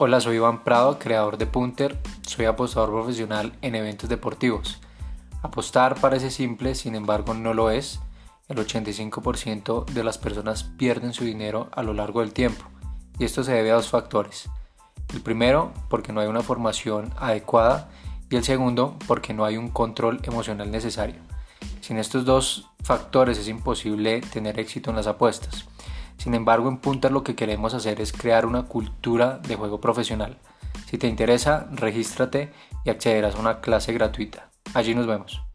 Hola, soy Iván Prado, creador de Punter. Soy apostador profesional en eventos deportivos. Apostar parece simple, sin embargo no lo es. El 85% de las personas pierden su dinero a lo largo del tiempo. Y esto se debe a dos factores. El primero, porque no hay una formación adecuada. Y el segundo, porque no hay un control emocional necesario. Sin estos dos factores es imposible tener éxito en las apuestas. Sin embargo, en Punta lo que queremos hacer es crear una cultura de juego profesional. Si te interesa, regístrate y accederás a una clase gratuita. Allí nos vemos.